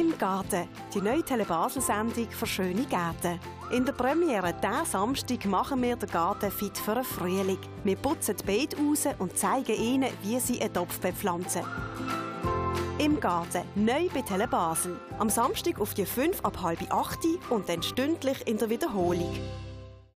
Im Garten, die neue Telebasel-Sendung für schöne Gärten. In der Premiere diesen Samstag machen wir den Garten fit für den Frühling. Wir putzen die Beete raus und zeigen ihnen, wie sie einen Topf bepflanzen. Im Garten, neu bei Telebasel. Am Samstag auf die 5 ab halb 8 und dann stündlich in der Wiederholung.